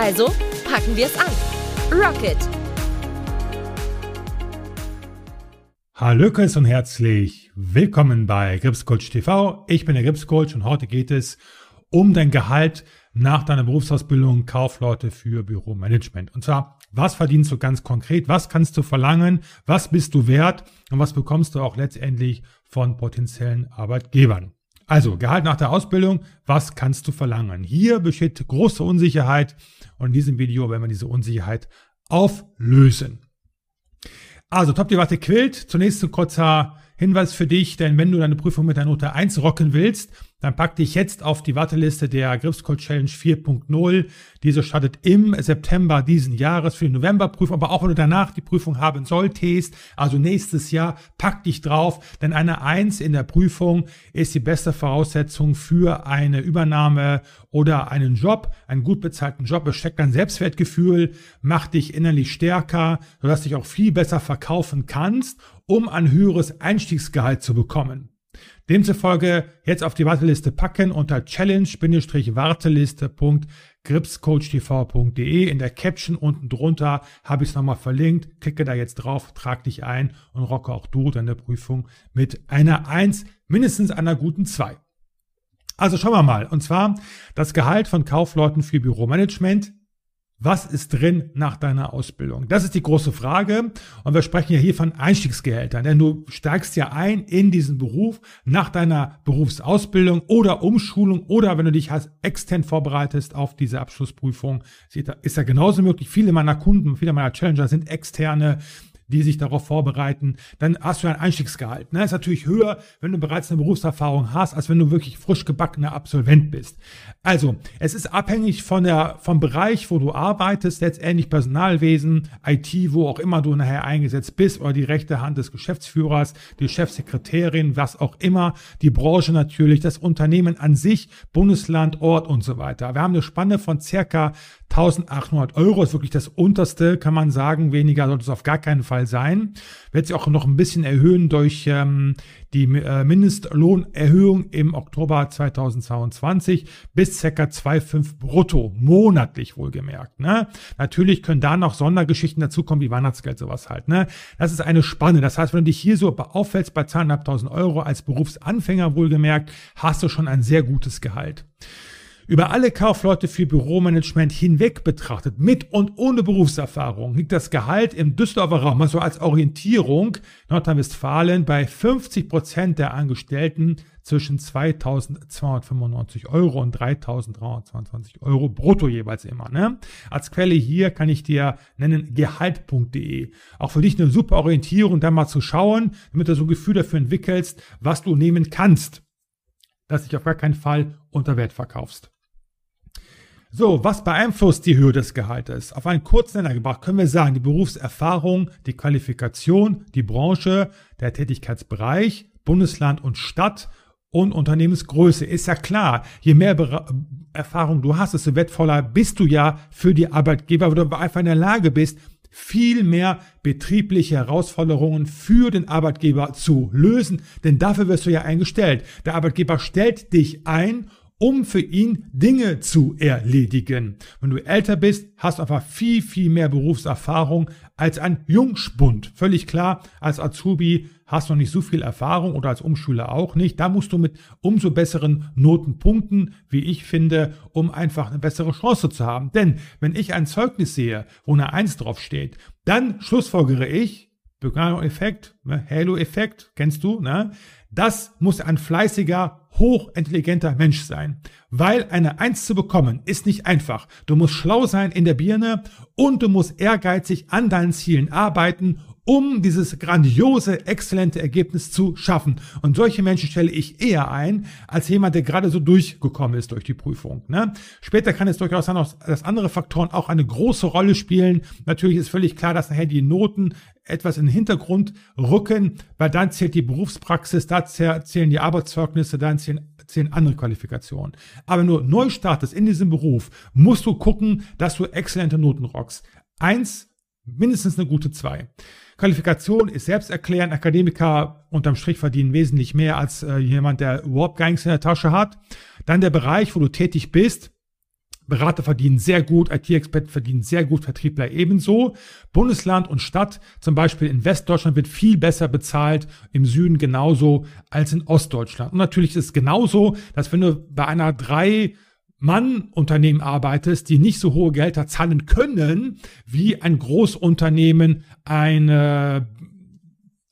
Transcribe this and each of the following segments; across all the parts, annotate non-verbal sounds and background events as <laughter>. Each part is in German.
Also packen wir es an. Rocket! Hallöchen und herzlich willkommen bei Gripscoach TV. Ich bin der Gripscoach und heute geht es um dein Gehalt nach deiner Berufsausbildung Kaufleute für Büromanagement. Und zwar, was verdienst du ganz konkret? Was kannst du verlangen? Was bist du wert? Und was bekommst du auch letztendlich von potenziellen Arbeitgebern? Also, Gehalt nach der Ausbildung, was kannst du verlangen? Hier besteht große Unsicherheit und in diesem Video werden wir diese Unsicherheit auflösen. Also, Top-Debatte quillt. Zunächst ein kurzer Hinweis für dich, denn wenn du deine Prüfung mit der Note 1 rocken willst, dann pack dich jetzt auf die Warteliste der Gripscode Challenge 4.0. Diese startet im September diesen Jahres für die Novemberprüfung, aber auch wenn du danach die Prüfung haben solltest, also nächstes Jahr, pack dich drauf, denn eine Eins in der Prüfung ist die beste Voraussetzung für eine Übernahme oder einen Job, einen gut bezahlten Job. Es steckt dein Selbstwertgefühl, macht dich innerlich stärker, sodass du dich auch viel besser verkaufen kannst, um ein höheres Einstiegsgehalt zu bekommen. Demzufolge jetzt auf die Warteliste packen unter challenge-warteliste.gripscoachtv.de. In der Caption unten drunter habe ich es nochmal verlinkt. Klicke da jetzt drauf, trag dich ein und rocke auch du deine Prüfung mit einer 1, mindestens einer guten 2. Also schauen wir mal. Und zwar das Gehalt von Kaufleuten für Büromanagement was ist drin nach deiner Ausbildung? Das ist die große Frage. Und wir sprechen ja hier von Einstiegsgehältern, denn du steigst ja ein in diesen Beruf nach deiner Berufsausbildung oder Umschulung oder wenn du dich als extern vorbereitest auf diese Abschlussprüfung, ist ja genauso möglich. Viele meiner Kunden, viele meiner Challenger sind externe die sich darauf vorbereiten, dann hast du ein Einstiegsgehalt. Ne? Ist natürlich höher, wenn du bereits eine Berufserfahrung hast, als wenn du wirklich frisch gebackener Absolvent bist. Also, es ist abhängig von der, vom Bereich, wo du arbeitest, letztendlich Personalwesen, IT, wo auch immer du nachher eingesetzt bist, oder die rechte Hand des Geschäftsführers, die Chefsekretärin, was auch immer, die Branche natürlich, das Unternehmen an sich, Bundesland, Ort und so weiter. Wir haben eine Spanne von circa 1800 Euro ist wirklich das unterste, kann man sagen. Weniger sollte es auf gar keinen Fall sein. Wird sich auch noch ein bisschen erhöhen durch ähm, die äh, Mindestlohnerhöhung im Oktober 2022 bis ca. 2,5 brutto monatlich wohlgemerkt. Ne? Natürlich können da noch Sondergeschichten dazukommen, wie Weihnachtsgeld, sowas halt. Ne? Das ist eine Spanne. Das heißt, wenn du dich hier so auffällst bei 2.500 Euro als Berufsanfänger wohlgemerkt, hast du schon ein sehr gutes Gehalt. Über alle Kaufleute für Büromanagement hinweg betrachtet, mit und ohne Berufserfahrung, liegt das Gehalt im Düsseldorfer Raum, also als Orientierung Nordrhein-Westfalen bei 50 Prozent der Angestellten zwischen 2.295 Euro und 3.322 Euro brutto jeweils immer. Ne? Als Quelle hier kann ich dir nennen gehalt.de. Auch für dich eine super Orientierung, da mal zu schauen, damit du so ein Gefühl dafür entwickelst, was du nehmen kannst, dass dich auf gar keinen Fall unter Wert verkaufst. So, was beeinflusst die Höhe des Gehaltes? Auf einen kurzen Nenner gebracht können wir sagen, die Berufserfahrung, die Qualifikation, die Branche, der Tätigkeitsbereich, Bundesland und Stadt und Unternehmensgröße. Ist ja klar, je mehr Be Erfahrung du hast, desto wertvoller bist du ja für die Arbeitgeber, weil du einfach in der Lage bist, viel mehr betriebliche Herausforderungen für den Arbeitgeber zu lösen, denn dafür wirst du ja eingestellt. Der Arbeitgeber stellt dich ein, um für ihn Dinge zu erledigen. Wenn du älter bist, hast du einfach viel, viel mehr Berufserfahrung als ein Jungspund. Völlig klar, als Azubi hast du noch nicht so viel Erfahrung oder als Umschüler auch nicht. Da musst du mit umso besseren Noten punkten, wie ich finde, um einfach eine bessere Chance zu haben. Denn wenn ich ein Zeugnis sehe, wo eine Eins draufsteht, dann schlussfolgere ich, Begano-Effekt, ne, Halo-Effekt, kennst du, ne? Das muss ein fleißiger, hochintelligenter Mensch sein. Weil eine Eins zu bekommen ist nicht einfach. Du musst schlau sein in der Birne und du musst ehrgeizig an deinen Zielen arbeiten um dieses grandiose, exzellente Ergebnis zu schaffen. Und solche Menschen stelle ich eher ein, als jemand, der gerade so durchgekommen ist durch die Prüfung. Ne? Später kann es durchaus sein, dass andere Faktoren auch eine große Rolle spielen. Natürlich ist völlig klar, dass nachher die Noten etwas in den Hintergrund rücken, weil dann zählt die Berufspraxis, da zählen die Arbeitszeugnisse, dann zählen, zählen andere Qualifikationen. Aber nur neu startest in diesem Beruf, musst du gucken, dass du exzellente Noten rockst. Eins, mindestens eine gute zwei. Qualifikation ist selbsterklärend. Akademiker unterm Strich verdienen wesentlich mehr als äh, jemand, der überhaupt gar nichts in der Tasche hat. Dann der Bereich, wo du tätig bist. Berater verdienen sehr gut, IT-Experten verdienen sehr gut, Vertriebler ebenso. Bundesland und Stadt, zum Beispiel in Westdeutschland, wird viel besser bezahlt, im Süden genauso als in Ostdeutschland. Und natürlich ist es genauso, dass wenn du bei einer drei Mann-Unternehmen arbeitest, die nicht so hohe Gelder zahlen können, wie ein Großunternehmen, eine,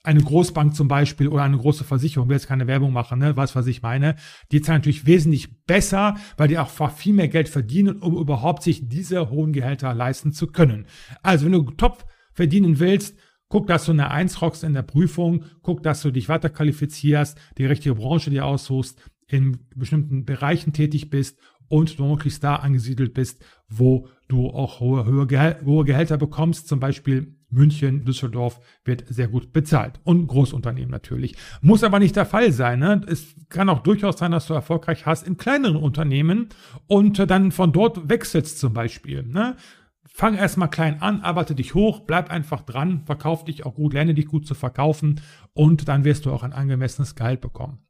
eine Großbank zum Beispiel oder eine große Versicherung, ich will jetzt keine Werbung machen, ne, weiß, was ich meine. Die zahlen natürlich wesentlich besser, weil die auch viel mehr Geld verdienen, um überhaupt sich diese hohen Gehälter leisten zu können. Also wenn du top verdienen willst, Guck, dass du eine Eins rockst in der Prüfung, guck, dass du dich weiter qualifizierst, die richtige Branche dir aussuchst, in bestimmten Bereichen tätig bist und du möglichst da angesiedelt bist, wo du auch hohe, hohe, hohe Gehälter bekommst, zum Beispiel München, Düsseldorf wird sehr gut bezahlt. Und Großunternehmen natürlich. Muss aber nicht der Fall sein. Ne? Es kann auch durchaus sein, dass du erfolgreich hast in kleineren Unternehmen und dann von dort wechselst zum Beispiel. Ne? Fang erstmal klein an, arbeite dich hoch, bleib einfach dran, verkauf dich auch gut, lerne dich gut zu verkaufen und dann wirst du auch ein angemessenes Gehalt bekommen.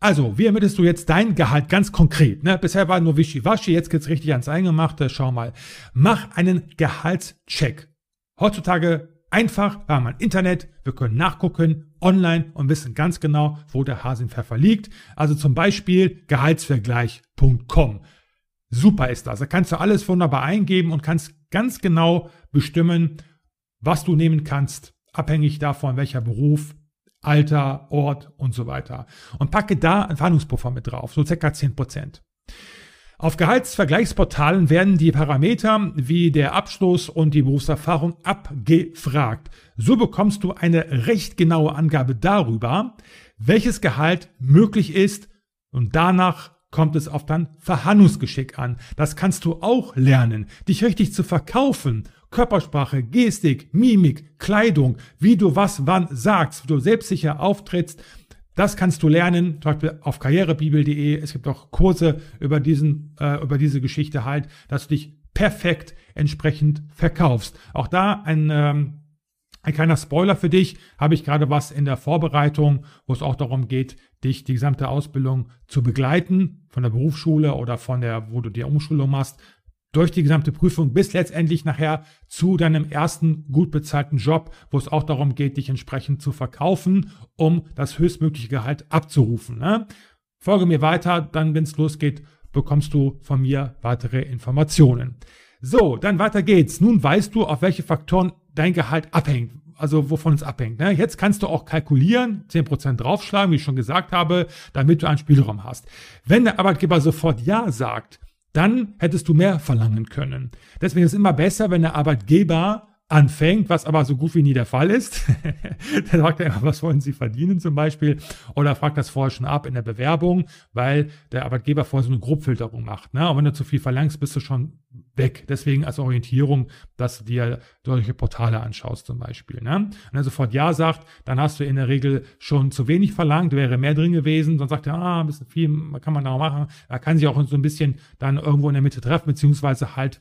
Also, wie ermittelst du jetzt dein Gehalt ganz konkret? Ne? Bisher war nur Wischiwaschi, jetzt geht's richtig ans Eingemachte. Schau mal. Mach einen Gehaltscheck. Heutzutage einfach, wir haben ein Internet, wir können nachgucken, online und wissen ganz genau, wo der Hase im Pfeffer liegt. Also zum Beispiel gehaltsvergleich.com. Super ist das. Da kannst du alles wunderbar eingeben und kannst ganz genau bestimmen, was du nehmen kannst, abhängig davon, welcher Beruf, Alter, Ort und so weiter. Und packe da einen Verhandlungspuffer mit drauf, so circa 10%. Auf Gehaltsvergleichsportalen werden die Parameter wie der Abschluss und die Berufserfahrung abgefragt. So bekommst du eine recht genaue Angabe darüber, welches Gehalt möglich ist und danach kommt es auf dein Verhandlungsgeschick an. Das kannst du auch lernen, dich richtig zu verkaufen Körpersprache, Gestik, Mimik, Kleidung, wie du was wann sagst, wie du selbstsicher auftrittst. Das kannst du lernen, zum Beispiel auf karrierebibel.de. Es gibt auch Kurse über diesen, äh, über diese Geschichte halt, dass du dich perfekt entsprechend verkaufst. Auch da ein, ähm, ein kleiner Spoiler für dich, habe ich gerade was in der Vorbereitung, wo es auch darum geht, dich die gesamte Ausbildung zu begleiten, von der Berufsschule oder von der, wo du die Umschulung machst, durch die gesamte Prüfung bis letztendlich nachher zu deinem ersten gut bezahlten Job, wo es auch darum geht, dich entsprechend zu verkaufen, um das höchstmögliche Gehalt abzurufen. Ne? Folge mir weiter, dann, wenn es losgeht, bekommst du von mir weitere Informationen. So, dann weiter geht's. Nun weißt du, auf welche Faktoren dein Gehalt abhängt. Also wovon es abhängt. Ne? Jetzt kannst du auch kalkulieren, 10% draufschlagen, wie ich schon gesagt habe, damit du einen Spielraum hast. Wenn der Arbeitgeber sofort Ja sagt, dann hättest du mehr verlangen können. Deswegen ist es immer besser, wenn der Arbeitgeber anfängt, was aber so gut wie nie der Fall ist. <laughs> der sagt ja immer, was wollen Sie verdienen zum Beispiel? Oder fragt das vorher schon ab in der Bewerbung, weil der Arbeitgeber vorher so eine Grobfilterung macht. Ne? Und wenn du zu viel verlangst, bist du schon weg. Deswegen als Orientierung, dass du dir solche Portale anschaust zum Beispiel. Ne? Und er sofort Ja sagt, dann hast du in der Regel schon zu wenig verlangt, wäre mehr drin gewesen. Dann sagt er, ah, ein bisschen viel kann man da machen. Er kann sich auch so ein bisschen dann irgendwo in der Mitte treffen, beziehungsweise halt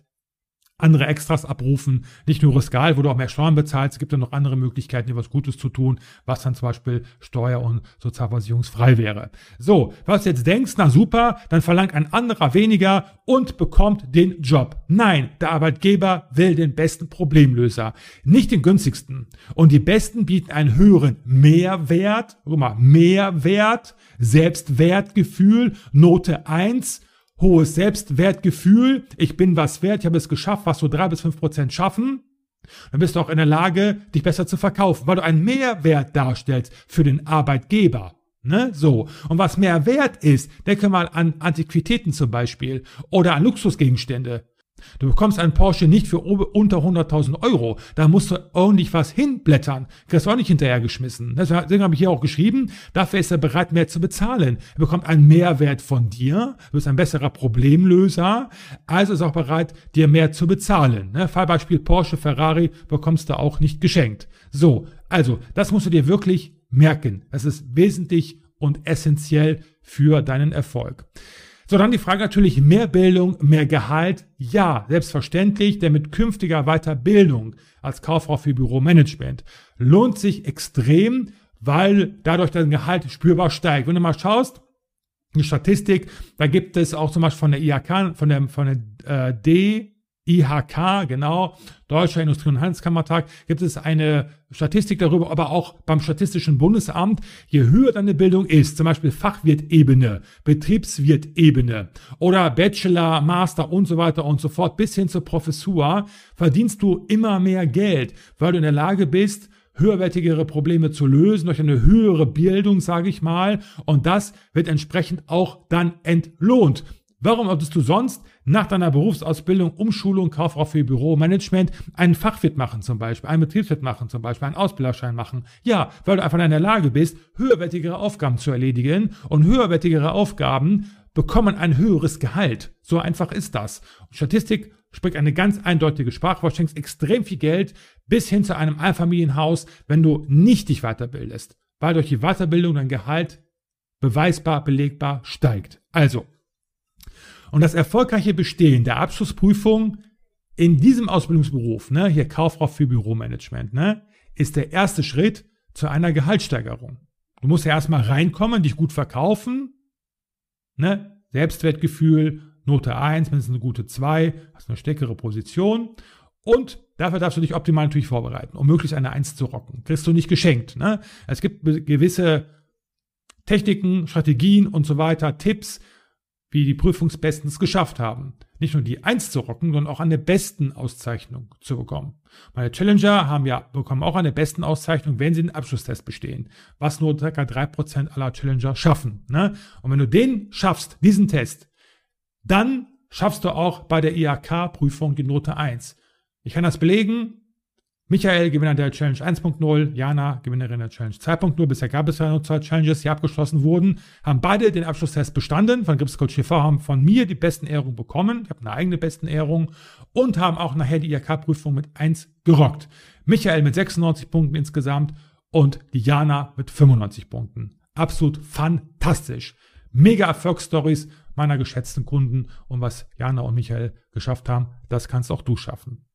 andere Extras abrufen, nicht nur Riskal, wo du auch mehr Steuern bezahlst, es gibt ja noch andere Möglichkeiten, dir was Gutes zu tun, was dann zum Beispiel steuer- und sozialversicherungsfrei wäre. So, was du jetzt denkst, na super, dann verlangt ein anderer weniger und bekommt den Job. Nein, der Arbeitgeber will den besten Problemlöser, nicht den günstigsten. Und die Besten bieten einen höheren Mehrwert, guck mal, Mehrwert, Selbstwertgefühl, Note 1, hohes Selbstwertgefühl, ich bin was wert, ich habe es geschafft, was so drei bis fünf Prozent schaffen, dann bist du auch in der Lage, dich besser zu verkaufen, weil du einen Mehrwert darstellst für den Arbeitgeber. Ne? So. Und was mehr wert ist, denke mal an Antiquitäten zum Beispiel oder an Luxusgegenstände. Du bekommst einen Porsche nicht für unter 100.000 Euro. Da musst du ordentlich was hinblättern. Kriegst du auch nicht hinterhergeschmissen. Deswegen habe ich hier auch geschrieben, dafür ist er bereit, mehr zu bezahlen. Er bekommt einen Mehrwert von dir. Du bist ein besserer Problemlöser. Also ist er auch bereit, dir mehr zu bezahlen. Ne? Fallbeispiel Porsche, Ferrari bekommst du auch nicht geschenkt. So. Also, das musst du dir wirklich merken. Das ist wesentlich und essentiell für deinen Erfolg. So, dann die Frage natürlich, mehr Bildung, mehr Gehalt? Ja, selbstverständlich, denn mit künftiger Weiterbildung als Kauffrau für Büromanagement lohnt sich extrem, weil dadurch dein Gehalt spürbar steigt. Wenn du mal schaust, die Statistik, da gibt es auch zum Beispiel von der IHK, von der, von der äh, D, IHK, genau, Deutscher Industrie- und Handelskammertag, gibt es eine Statistik darüber, aber auch beim Statistischen Bundesamt, je höher deine Bildung ist, zum Beispiel Fachwirtebene, Betriebswirtebene oder Bachelor, Master und so weiter und so fort, bis hin zur Professur, verdienst du immer mehr Geld, weil du in der Lage bist, höherwertigere Probleme zu lösen durch eine höhere Bildung, sage ich mal, und das wird entsprechend auch dann entlohnt. Warum solltest du sonst nach deiner Berufsausbildung, Umschulung, Kauffrau für Büromanagement einen Fachwirt machen zum Beispiel, einen Betriebswirt machen zum Beispiel, einen Ausbilderschein machen? Ja, weil du einfach in der Lage bist, höherwertigere Aufgaben zu erledigen und höherwertigere Aufgaben bekommen ein höheres Gehalt. So einfach ist das. Statistik spricht eine ganz eindeutige Sprache. Du schenkst extrem viel Geld bis hin zu einem Einfamilienhaus, wenn du nicht dich weiterbildest, weil durch die Weiterbildung dein Gehalt beweisbar, belegbar steigt. Also, und das erfolgreiche Bestehen der Abschlussprüfung in diesem Ausbildungsberuf, ne, hier Kauffrau für Büromanagement, ne, ist der erste Schritt zu einer Gehaltssteigerung. Du musst ja erstmal reinkommen, dich gut verkaufen, ne, Selbstwertgefühl, Note 1, mindestens eine gute 2, hast eine stärkere Position und dafür darfst du dich optimal natürlich vorbereiten, um möglichst eine 1 zu rocken. Kriegst du nicht geschenkt. Ne? Es gibt gewisse Techniken, Strategien und so weiter, Tipps, wie die Prüfungsbesten es geschafft haben. Nicht nur die Eins zu rocken, sondern auch eine besten Auszeichnung zu bekommen. Meine Challenger haben ja, bekommen auch eine besten Auszeichnung, wenn sie den Abschlusstest bestehen. Was nur ca. 3% aller Challenger schaffen. Ne? Und wenn du den schaffst, diesen Test, dann schaffst du auch bei der IHK-Prüfung die Note 1. Ich kann das belegen, Michael, Gewinner der Challenge 1.0, Jana, Gewinnerin der Challenge 2.0. Bisher gab es ja nur zwei Challenges, die abgeschlossen wurden. Haben beide den Abschlusstest bestanden. Von Gripscoach TV haben von mir die besten Ehrungen bekommen. Ich habe eine eigene besten Ehrung. Und haben auch nachher die IHK-Prüfung mit 1 gerockt. Michael mit 96 Punkten insgesamt und die Jana mit 95 Punkten. Absolut fantastisch. Mega Erfolgsstories meiner geschätzten Kunden. Und was Jana und Michael geschafft haben, das kannst auch du schaffen.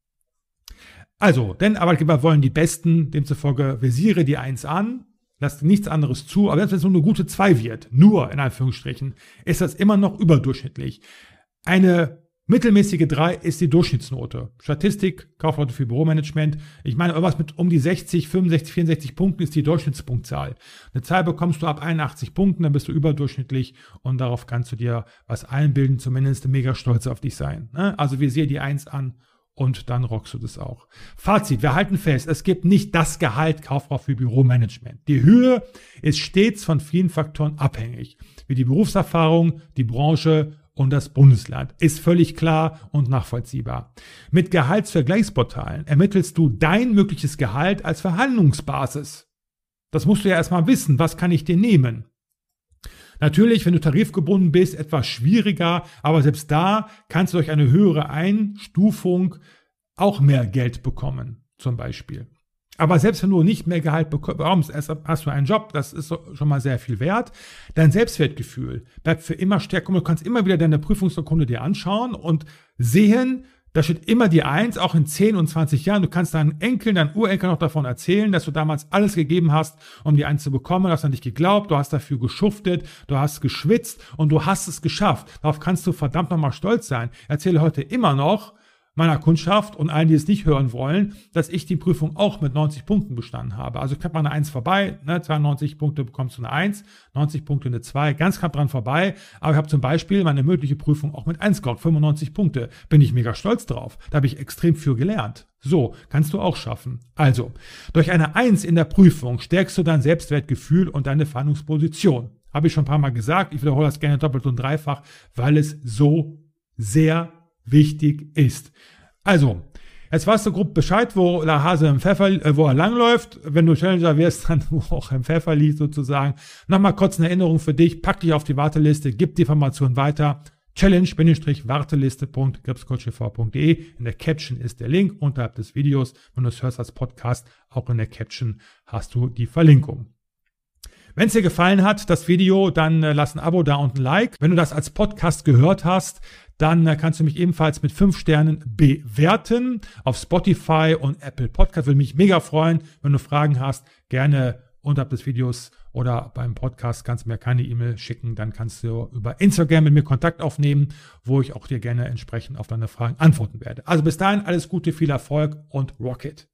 Also, denn Arbeitgeber wollen die Besten, demzufolge visiere die Eins an, lass nichts anderes zu, aber wenn es nur eine gute Zwei wird, nur in Anführungsstrichen, ist das immer noch überdurchschnittlich. Eine mittelmäßige Drei ist die Durchschnittsnote. Statistik, Kaufleute für Büromanagement. Ich meine, irgendwas mit um die 60, 65, 64 Punkten ist die Durchschnittspunktzahl. Eine Zahl bekommst du ab 81 Punkten, dann bist du überdurchschnittlich und darauf kannst du dir was einbilden, zumindest mega stolz auf dich sein. Ne? Also visier die Eins an und dann rockst du das auch. Fazit, wir halten fest, es gibt nicht das Gehalt Kauffrau für Büromanagement. Die Höhe ist stets von vielen Faktoren abhängig, wie die Berufserfahrung, die Branche und das Bundesland. Ist völlig klar und nachvollziehbar. Mit Gehaltsvergleichsportalen ermittelst du dein mögliches Gehalt als Verhandlungsbasis. Das musst du ja erstmal wissen, was kann ich dir nehmen? Natürlich, wenn du tarifgebunden bist, etwas schwieriger, aber selbst da kannst du durch eine höhere Einstufung auch mehr Geld bekommen, zum Beispiel. Aber selbst wenn du nicht mehr Gehalt bekommst, hast du einen Job, das ist schon mal sehr viel wert. Dein Selbstwertgefühl bleibt für immer stärker und du kannst immer wieder deine Prüfungsurkunde dir anschauen und sehen, da steht immer die Eins, auch in 10 und 20 Jahren. Du kannst deinen Enkeln, deinen Urenkeln noch davon erzählen, dass du damals alles gegeben hast, um die Eins zu bekommen. Du hast an dich geglaubt, du hast dafür geschuftet, du hast geschwitzt und du hast es geschafft. Darauf kannst du verdammt nochmal stolz sein. Erzähle heute immer noch, meiner Kundschaft und allen, die es nicht hören wollen, dass ich die Prüfung auch mit 90 Punkten bestanden habe. Also knapp mal eine 1 vorbei, ne, 92 Punkte bekommst du eine 1, 90 Punkte eine 2, ganz knapp dran vorbei. Aber ich habe zum Beispiel meine mündliche Prüfung auch mit 1 gehabt, 95 Punkte. Bin ich mega stolz drauf. Da habe ich extrem viel gelernt. So, kannst du auch schaffen. Also, durch eine 1 in der Prüfung stärkst du dein Selbstwertgefühl und deine Verhandlungsposition. Habe ich schon ein paar Mal gesagt. Ich wiederhole das gerne doppelt und dreifach, weil es so sehr wichtig ist. Also, Jetzt weißt du grob Bescheid, wo der Hase im Pfeffer, äh, wo er langläuft. Wenn du Challenger wirst, <laughs> dann wo auch im Pfeffer liegt sozusagen. Nochmal kurz eine Erinnerung für dich. Pack dich auf die Warteliste, gib die Information weiter. Challenge-warteliste.gripscoachtv.de. In der Caption ist der Link unterhalb des Videos. Wenn du es hörst als Podcast, auch in der Caption hast du die Verlinkung. Wenn es dir gefallen hat, das Video, dann äh, lass ein Abo da und ein Like. Wenn du das als Podcast gehört hast, dann äh, kannst du mich ebenfalls mit fünf Sternen bewerten auf Spotify und Apple Podcast. Würde mich mega freuen, wenn du Fragen hast, gerne unterhalb des Videos oder beim Podcast kannst du mir keine E-Mail schicken, dann kannst du über Instagram mit mir Kontakt aufnehmen, wo ich auch dir gerne entsprechend auf deine Fragen antworten werde. Also bis dahin alles Gute, viel Erfolg und Rocket.